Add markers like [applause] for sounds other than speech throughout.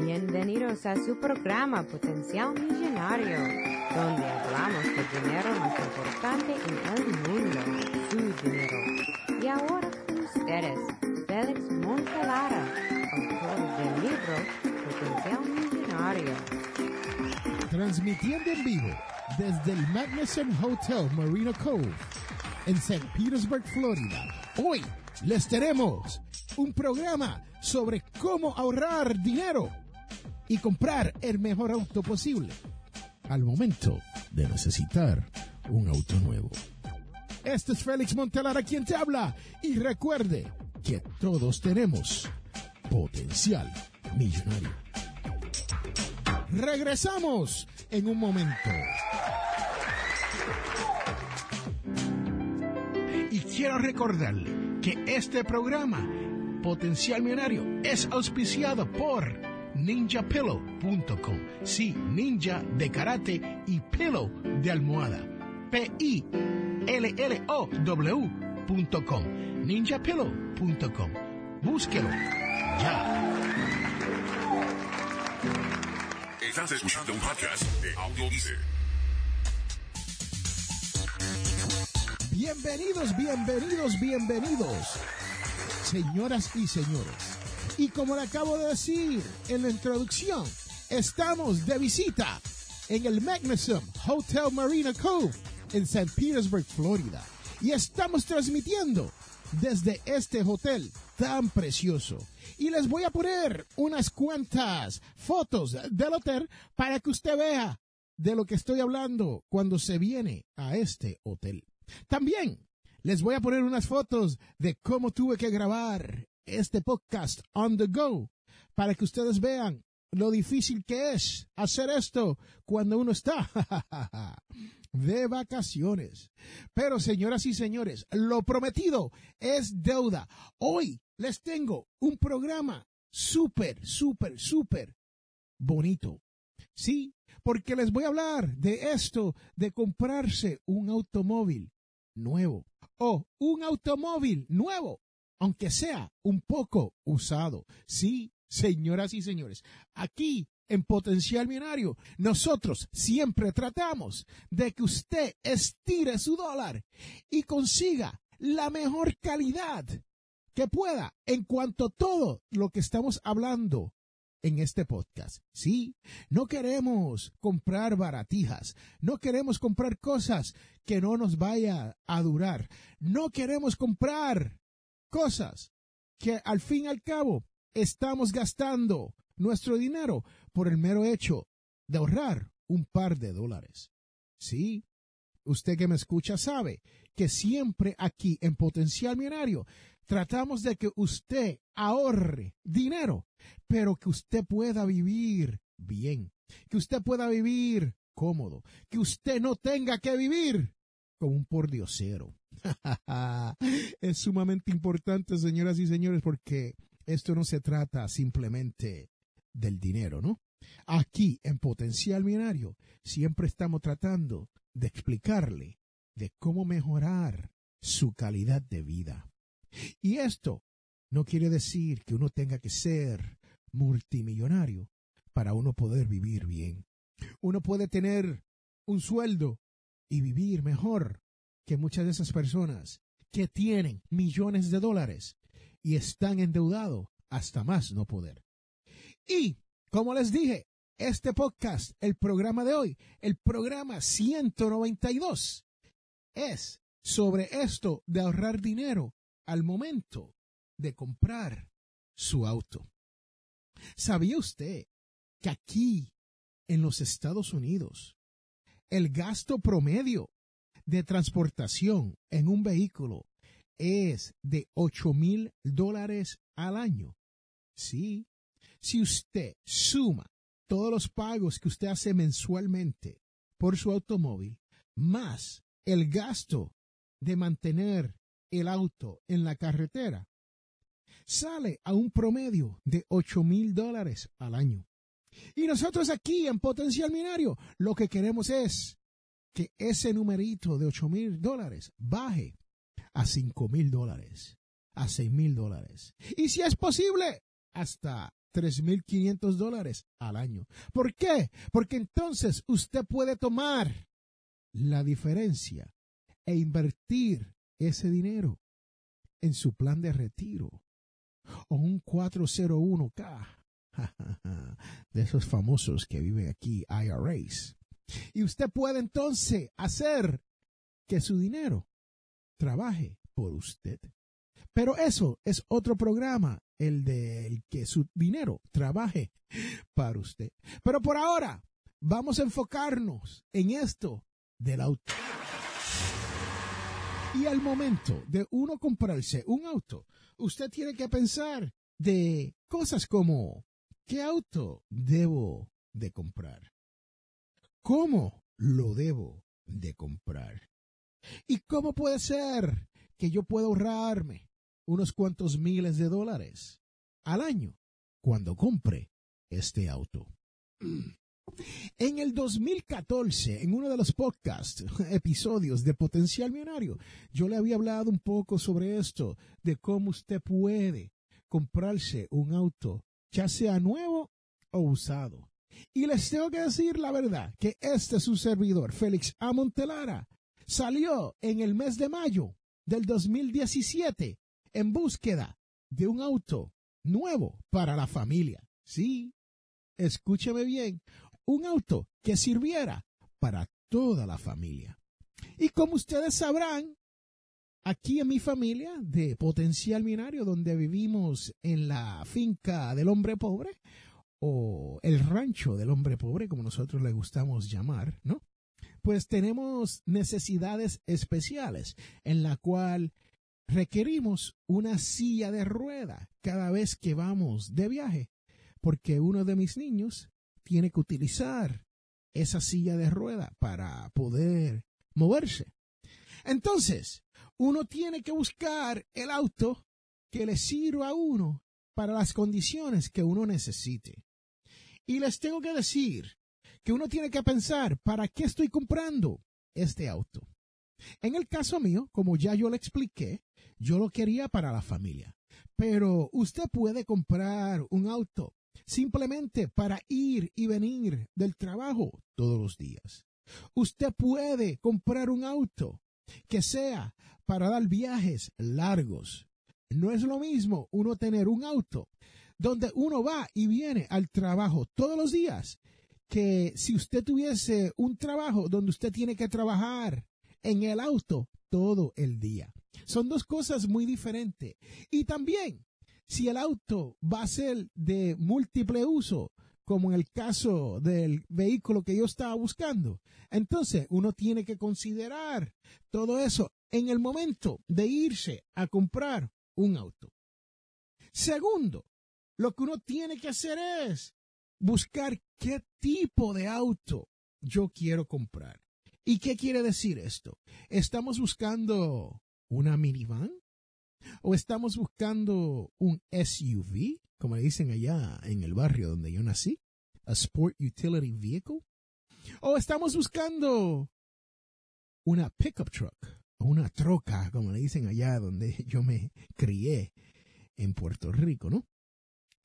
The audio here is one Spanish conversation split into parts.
Bienvenidos a su programa Potencial Millonario, donde hablamos del dinero más importante en el mundo, su dinero. Y ahora con ustedes, Félix Montelara, autor del libro Potencial Millonario. Transmitiendo en vivo desde el Magnuson Hotel Marina Cove en St. Petersburg, Florida. Hoy les tenemos un programa sobre cómo ahorrar dinero y comprar el mejor auto posible al momento de necesitar un auto nuevo. Este es Félix Montelara quien te habla y recuerde que todos tenemos potencial millonario. Regresamos en un momento. Y quiero recordarle que este programa, Potencial Millonario, es auspiciado por ninjapillow.com. Sí, ninja de karate y pillow de almohada. P-I-L-L-O-W.com. ninjapillow.com. Búsquelo ya. Estás escuchando un podcast de Audio. Bienvenidos, bienvenidos, bienvenidos, señoras y señores. Y como le acabo de decir en la introducción, estamos de visita en el Magnuson Hotel Marina Cove en St. Petersburg, Florida. Y estamos transmitiendo desde este hotel tan precioso. Y les voy a poner unas cuantas fotos del hotel para que usted vea de lo que estoy hablando cuando se viene a este hotel. También les voy a poner unas fotos de cómo tuve que grabar este podcast on the go para que ustedes vean lo difícil que es hacer esto cuando uno está [laughs] de vacaciones. Pero señoras y señores, lo prometido es deuda. Hoy les tengo un programa súper, súper, súper bonito. Sí, porque les voy a hablar de esto de comprarse un automóvil nuevo o un automóvil nuevo, aunque sea un poco usado. Sí, señoras y señores, aquí en Potencial Millonario, nosotros siempre tratamos de que usted estire su dólar y consiga la mejor calidad que pueda en cuanto a todo lo que estamos hablando en este podcast. Sí, no queremos comprar baratijas, no queremos comprar cosas que no nos vaya a durar, no queremos comprar cosas que al fin y al cabo estamos gastando nuestro dinero por el mero hecho de ahorrar un par de dólares. Sí, usted que me escucha sabe que siempre aquí en Potencial Millonario tratamos de que usted ahorre dinero, pero que usted pueda vivir bien, que usted pueda vivir cómodo, que usted no tenga que vivir como un pordiosero. [laughs] es sumamente importante, señoras y señores, porque esto no se trata simplemente del dinero, ¿no? Aquí en Potencial Millonario siempre estamos tratando de explicarle de cómo mejorar su calidad de vida. Y esto no quiere decir que uno tenga que ser multimillonario para uno poder vivir bien. Uno puede tener un sueldo y vivir mejor que muchas de esas personas que tienen millones de dólares y están endeudados hasta más no poder. Y, como les dije, este podcast, el programa de hoy, el programa 192, es sobre esto de ahorrar dinero al momento de comprar su auto. ¿Sabía usted que aquí, en los Estados Unidos, el gasto promedio de transportación en un vehículo es de 8 mil dólares al año? Sí, si usted suma todos los pagos que usted hace mensualmente por su automóvil, más el gasto de mantener el auto en la carretera, sale a un promedio de 8 mil dólares al año. Y nosotros aquí en Potencial Minario lo que queremos es que ese numerito de 8 mil dólares baje a 5 mil dólares, a 6 mil dólares. Y si es posible, hasta 3.500 dólares al año. ¿Por qué? Porque entonces usted puede tomar la diferencia e invertir ese dinero en su plan de retiro o un 401k [laughs] de esos famosos que viven aquí, IRAs. Y usted puede entonces hacer que su dinero trabaje por usted. Pero eso es otro programa, el de que su dinero trabaje para usted. Pero por ahora, vamos a enfocarnos en esto del auto. Y al momento de uno comprarse un auto, usted tiene que pensar de cosas como, ¿qué auto debo de comprar? ¿Cómo lo debo de comprar? ¿Y cómo puede ser que yo pueda ahorrarme unos cuantos miles de dólares al año cuando compre este auto? [clears throat] En el 2014, en uno de los podcast [laughs] episodios de Potencial Millonario, yo le había hablado un poco sobre esto, de cómo usted puede comprarse un auto, ya sea nuevo o usado. Y les tengo que decir la verdad, que este es su servidor, Félix Amontelara, salió en el mes de mayo del 2017 en búsqueda de un auto nuevo para la familia. Sí, escúcheme bien, un auto que sirviera para toda la familia. Y como ustedes sabrán, aquí en mi familia de Potencial Minario, donde vivimos en la finca del hombre pobre, o el rancho del hombre pobre, como nosotros le gustamos llamar, ¿no? Pues tenemos necesidades especiales en la cual requerimos una silla de rueda cada vez que vamos de viaje, porque uno de mis niños tiene que utilizar esa silla de rueda para poder moverse. Entonces, uno tiene que buscar el auto que le sirva a uno para las condiciones que uno necesite. Y les tengo que decir que uno tiene que pensar, ¿para qué estoy comprando este auto? En el caso mío, como ya yo le expliqué, yo lo quería para la familia. Pero usted puede comprar un auto simplemente para ir y venir del trabajo todos los días. Usted puede comprar un auto que sea para dar viajes largos. No es lo mismo uno tener un auto donde uno va y viene al trabajo todos los días que si usted tuviese un trabajo donde usted tiene que trabajar en el auto todo el día. Son dos cosas muy diferentes. Y también si el auto va a ser de múltiple uso, como en el caso del vehículo que yo estaba buscando, entonces uno tiene que considerar todo eso en el momento de irse a comprar un auto. Segundo, lo que uno tiene que hacer es buscar qué tipo de auto yo quiero comprar. ¿Y qué quiere decir esto? ¿Estamos buscando una minivan? o estamos buscando un SUV, como le dicen allá en el barrio donde yo nací, a Sport Utility Vehicle, o estamos buscando una pickup truck, o una troca, como le dicen allá donde [laughs] yo me crié en Puerto Rico, ¿no?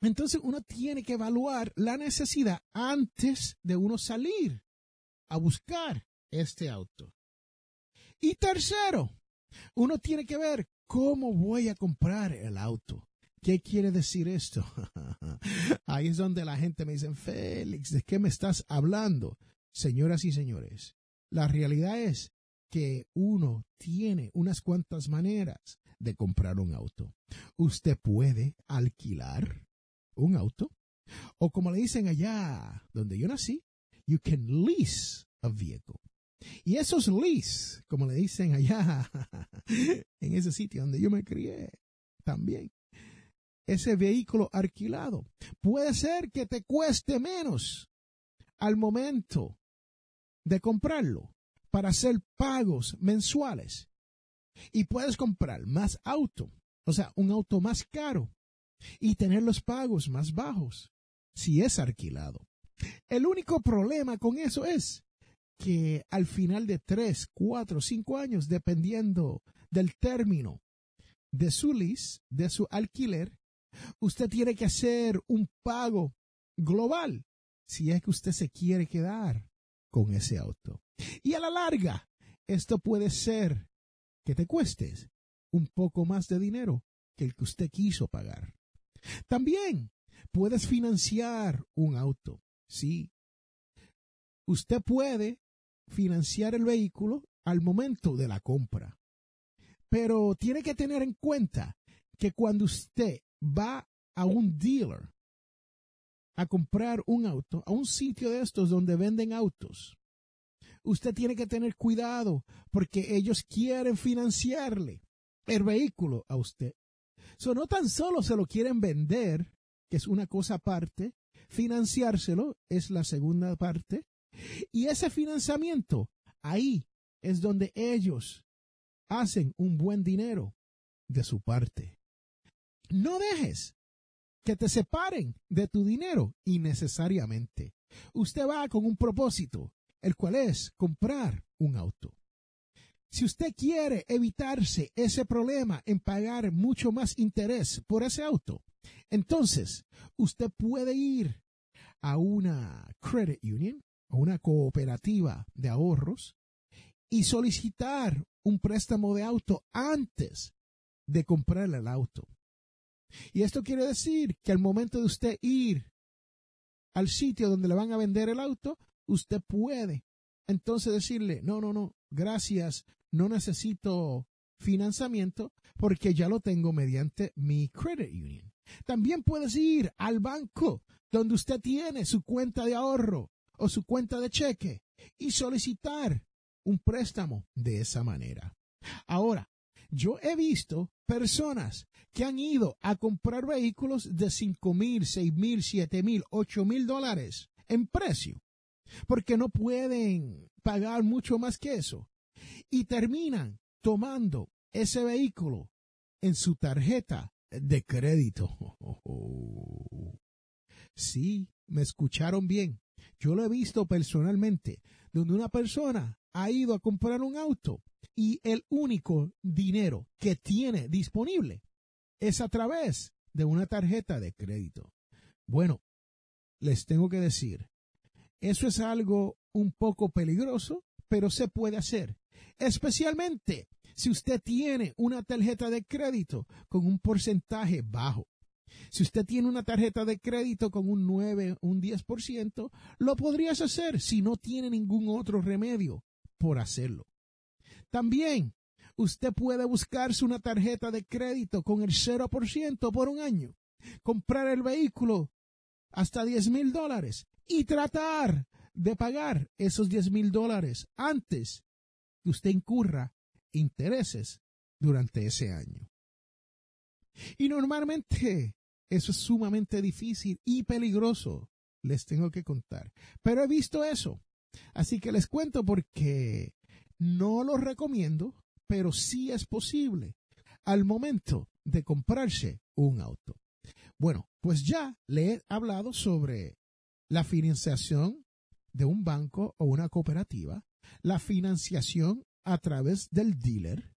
Entonces uno tiene que evaluar la necesidad antes de uno salir a buscar este auto. Y tercero, uno tiene que ver ¿Cómo voy a comprar el auto? ¿Qué quiere decir esto? [laughs] Ahí es donde la gente me dice, Félix, ¿de qué me estás hablando? Señoras y señores, la realidad es que uno tiene unas cuantas maneras de comprar un auto. Usted puede alquilar un auto o como le dicen allá donde yo nací, you can lease a vehicle. Y esos lease, como le dicen allá [laughs] en ese sitio donde yo me crié, también, ese vehículo alquilado, puede ser que te cueste menos al momento de comprarlo para hacer pagos mensuales. Y puedes comprar más auto, o sea, un auto más caro y tener los pagos más bajos si es alquilado. El único problema con eso es que al final de tres, cuatro, cinco años, dependiendo del término de su lease, de su alquiler, usted tiene que hacer un pago global si es que usted se quiere quedar con ese auto. Y a la larga, esto puede ser que te cueste un poco más de dinero que el que usted quiso pagar. También puedes financiar un auto. Sí. Usted puede financiar el vehículo al momento de la compra. Pero tiene que tener en cuenta que cuando usted va a un dealer a comprar un auto, a un sitio de estos donde venden autos, usted tiene que tener cuidado porque ellos quieren financiarle el vehículo a usted. So, no tan solo se lo quieren vender, que es una cosa aparte, financiárselo es la segunda parte, y ese financiamiento, ahí es donde ellos hacen un buen dinero de su parte. No dejes que te separen de tu dinero innecesariamente. Usted va con un propósito, el cual es comprar un auto. Si usted quiere evitarse ese problema en pagar mucho más interés por ese auto, entonces usted puede ir a una credit union, a una cooperativa de ahorros y solicitar un préstamo de auto antes de comprar el auto. Y esto quiere decir que al momento de usted ir al sitio donde le van a vender el auto, usted puede entonces decirle, no, no, no, gracias, no necesito financiamiento porque ya lo tengo mediante mi credit union. También puedes ir al banco donde usted tiene su cuenta de ahorro o su cuenta de cheque y solicitar un préstamo de esa manera. Ahora, yo he visto personas que han ido a comprar vehículos de cinco mil, seis mil, siete mil, ocho mil dólares en precio, porque no pueden pagar mucho más que eso, y terminan tomando ese vehículo en su tarjeta de crédito. [laughs] Sí, me escucharon bien. Yo lo he visto personalmente, donde una persona ha ido a comprar un auto y el único dinero que tiene disponible es a través de una tarjeta de crédito. Bueno, les tengo que decir, eso es algo un poco peligroso, pero se puede hacer, especialmente si usted tiene una tarjeta de crédito con un porcentaje bajo. Si usted tiene una tarjeta de crédito con un 9, un 10%, lo podrías hacer si no tiene ningún otro remedio por hacerlo. También usted puede buscarse una tarjeta de crédito con el 0% por un año, comprar el vehículo hasta 10 mil dólares y tratar de pagar esos 10 mil dólares antes que usted incurra intereses durante ese año. Y normalmente eso es sumamente difícil y peligroso, les tengo que contar. Pero he visto eso. Así que les cuento porque no lo recomiendo, pero sí es posible al momento de comprarse un auto. Bueno, pues ya le he hablado sobre la financiación de un banco o una cooperativa, la financiación a través del dealer,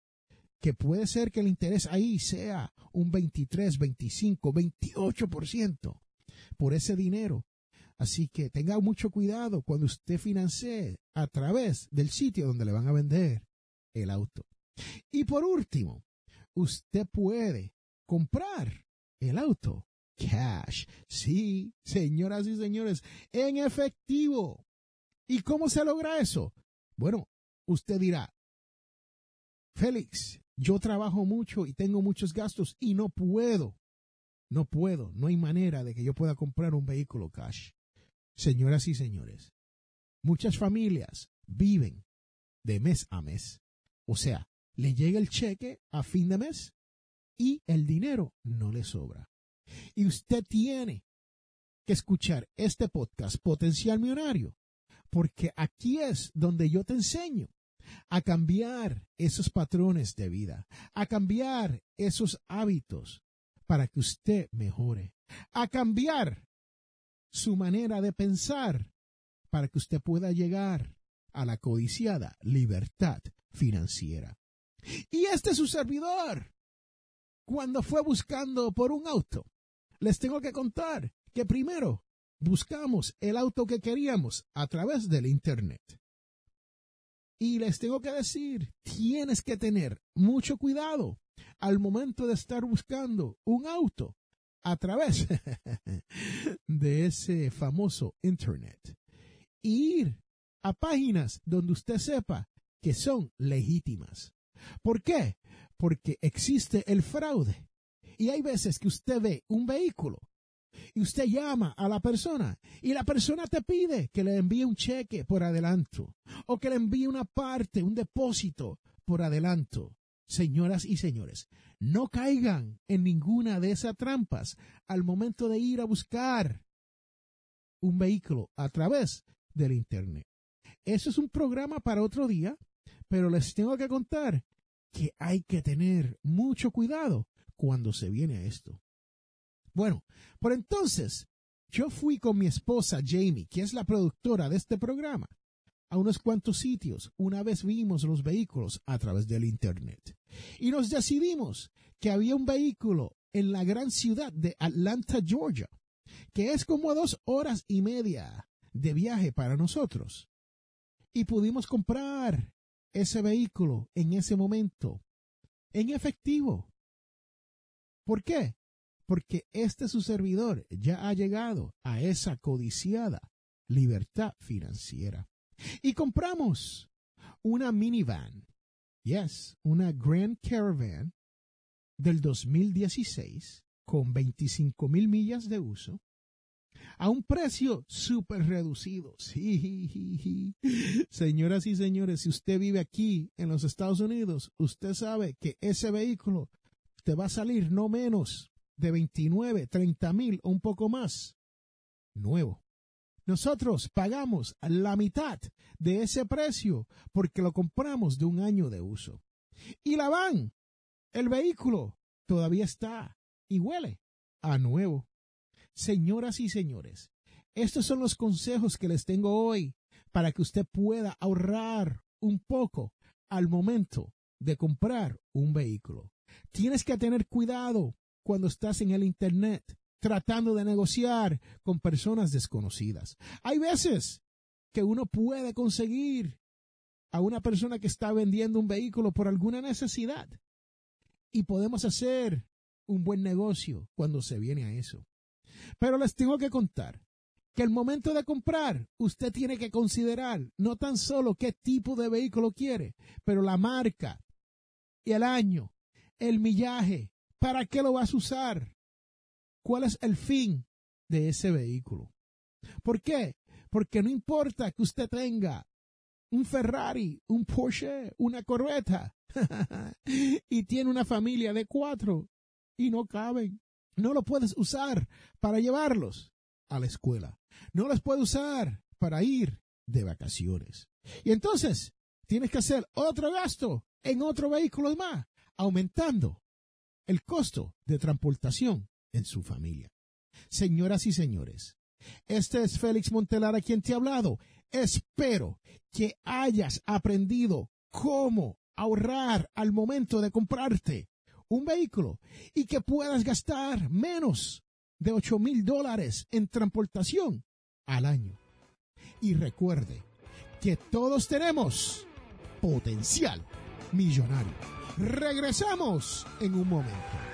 que puede ser que el interés ahí sea un 23, 25, 28% por ese dinero. Así que tenga mucho cuidado cuando usted financie a través del sitio donde le van a vender el auto. Y por último, usted puede comprar el auto cash. Sí, señoras y señores, en efectivo. ¿Y cómo se logra eso? Bueno, usted dirá, Félix, yo trabajo mucho y tengo muchos gastos y no puedo, no puedo, no hay manera de que yo pueda comprar un vehículo cash. Señoras y señores, muchas familias viven de mes a mes. O sea, le llega el cheque a fin de mes y el dinero no le sobra. Y usted tiene que escuchar este podcast Potencial Millonario, porque aquí es donde yo te enseño a cambiar esos patrones de vida, a cambiar esos hábitos para que usted mejore, a cambiar su manera de pensar para que usted pueda llegar a la codiciada libertad financiera. Y este es su servidor, cuando fue buscando por un auto, les tengo que contar que primero buscamos el auto que queríamos a través del Internet. Y les tengo que decir, tienes que tener mucho cuidado al momento de estar buscando un auto a través [laughs] de ese famoso Internet. Ir a páginas donde usted sepa que son legítimas. ¿Por qué? Porque existe el fraude. Y hay veces que usted ve un vehículo y usted llama a la persona y la persona te pide que le envíe un cheque por adelanto o que le envíe una parte, un depósito por adelanto. Señoras y señores, no caigan en ninguna de esas trampas al momento de ir a buscar un vehículo a través del Internet. Eso es un programa para otro día, pero les tengo que contar que hay que tener mucho cuidado cuando se viene a esto. Bueno, por entonces, yo fui con mi esposa Jamie, que es la productora de este programa, a unos cuantos sitios una vez vimos los vehículos a través del Internet. Y nos decidimos que había un vehículo en la gran ciudad de Atlanta, Georgia, que es como dos horas y media de viaje para nosotros. Y pudimos comprar ese vehículo en ese momento, en efectivo. ¿Por qué? porque este su servidor ya ha llegado a esa codiciada libertad financiera. Y compramos una minivan, yes, una Grand Caravan del 2016 con 25 mil millas de uso a un precio súper reducido. [laughs] Sí, señoras y señores, si usted vive aquí en los Estados Unidos, usted sabe que ese vehículo te va a salir no menos de 29, 30 mil o un poco más, nuevo. Nosotros pagamos la mitad de ese precio porque lo compramos de un año de uso. Y la van, el vehículo, todavía está y huele a nuevo. Señoras y señores, estos son los consejos que les tengo hoy para que usted pueda ahorrar un poco al momento de comprar un vehículo. Tienes que tener cuidado cuando estás en el Internet tratando de negociar con personas desconocidas. Hay veces que uno puede conseguir a una persona que está vendiendo un vehículo por alguna necesidad y podemos hacer un buen negocio cuando se viene a eso. Pero les tengo que contar que el momento de comprar, usted tiene que considerar no tan solo qué tipo de vehículo quiere, pero la marca y el año, el millaje, ¿Para qué lo vas a usar? ¿Cuál es el fin de ese vehículo? ¿Por qué? Porque no importa que usted tenga un Ferrari, un Porsche, una Corvette [laughs] y tiene una familia de cuatro y no caben. No lo puedes usar para llevarlos a la escuela. No los puedes usar para ir de vacaciones. Y entonces tienes que hacer otro gasto en otro vehículo más, aumentando el costo de transportación en su familia. Señoras y señores, este es Félix Montelar a quien te ha hablado. Espero que hayas aprendido cómo ahorrar al momento de comprarte un vehículo y que puedas gastar menos de 8 mil dólares en transportación al año. Y recuerde que todos tenemos potencial millonario. Regresamos en un momento.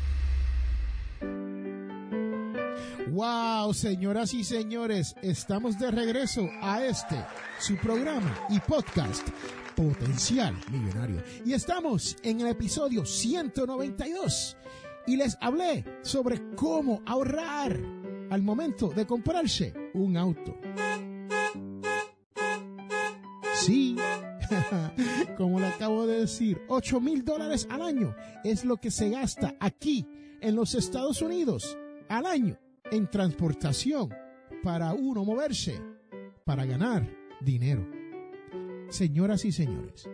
Wow, señoras y señores, estamos de regreso a este, su programa y podcast Potencial Millonario. Y estamos en el episodio 192 y les hablé sobre cómo ahorrar al momento de comprarse un auto. Sí, [laughs] como le acabo de decir, 8 mil dólares al año es lo que se gasta aquí en los Estados Unidos al año en transportación para uno moverse, para ganar dinero. Señoras y señores,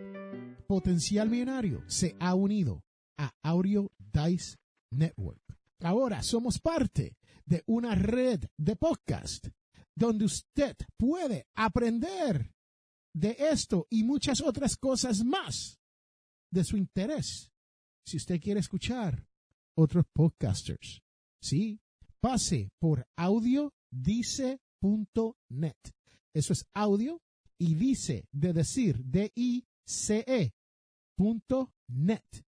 Potencial Millonario se ha unido a Audio Dice Network. Ahora somos parte de una red de podcast donde usted puede aprender de esto y muchas otras cosas más de su interés. Si usted quiere escuchar otros podcasters, sí, pase por audiodice.net. Eso es audio y dice de decir D-I-C-E punto net.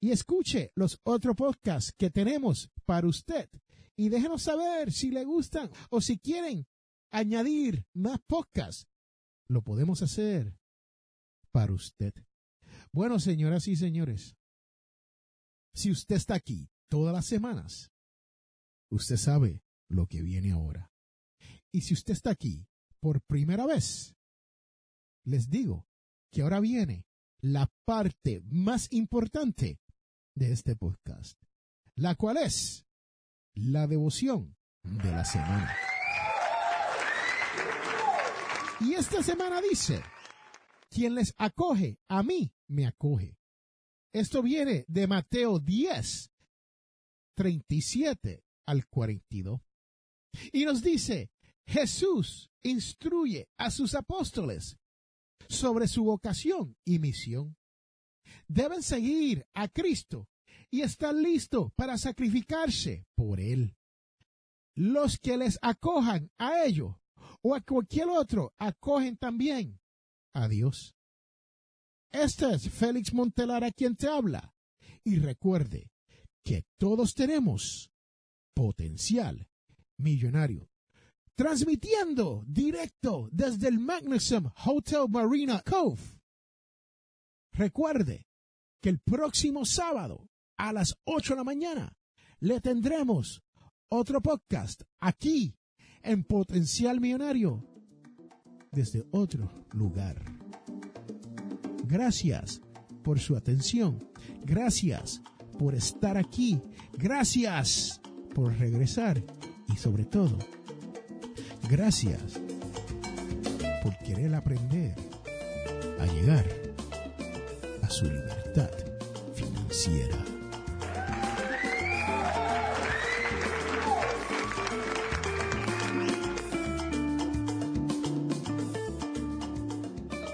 Y escuche los otros podcasts que tenemos para usted. Y déjenos saber si le gustan o si quieren añadir más podcasts lo podemos hacer para usted. Bueno, señoras y señores, si usted está aquí todas las semanas, usted sabe lo que viene ahora. Y si usted está aquí por primera vez, les digo que ahora viene la parte más importante de este podcast, la cual es la devoción de la semana. Y esta semana dice, quien les acoge, a mí me acoge. Esto viene de Mateo 10, 37 al 42. Y nos dice, Jesús instruye a sus apóstoles sobre su vocación y misión. Deben seguir a Cristo y estar listos para sacrificarse por Él. Los que les acojan a ellos o a cualquier otro, acogen también a Dios. Este es Félix Montelar a quien te habla. Y recuerde que todos tenemos potencial millonario. Transmitiendo directo desde el Magnuson Hotel Marina Cove. Recuerde que el próximo sábado a las 8 de la mañana le tendremos otro podcast aquí en potencial millonario desde otro lugar. Gracias por su atención. Gracias por estar aquí. Gracias por regresar. Y sobre todo, gracias por querer aprender a llegar a su libertad financiera.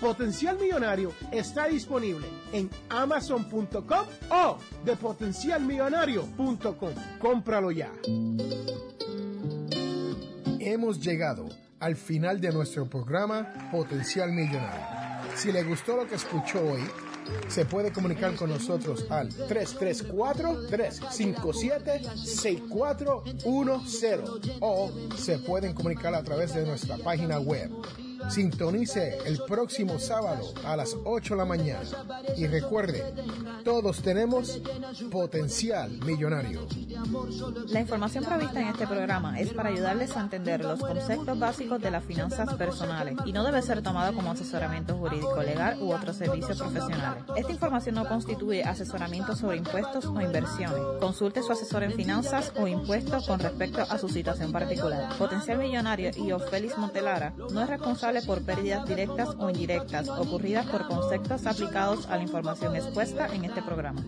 Potencial Millonario está disponible en amazon.com o de potencialmillonario.com. Cómpralo ya. Hemos llegado al final de nuestro programa Potencial Millonario. Si le gustó lo que escuchó hoy, se puede comunicar con nosotros al 334-357-6410 o se pueden comunicar a través de nuestra página web Sintonice el próximo sábado a las 8 de la mañana. Y recuerde, todos tenemos potencial millonario. La información prevista en este programa es para ayudarles a entender los conceptos básicos de las finanzas personales y no debe ser tomado como asesoramiento jurídico legal u otro servicio profesional. Esta información no constituye asesoramiento sobre impuestos o inversiones. Consulte su asesor en finanzas o impuestos con respecto a su situación particular. Potencial Millonario y Félix Montelara no es por pérdidas directas o indirectas ocurridas por conceptos aplicados a la información expuesta en este programa.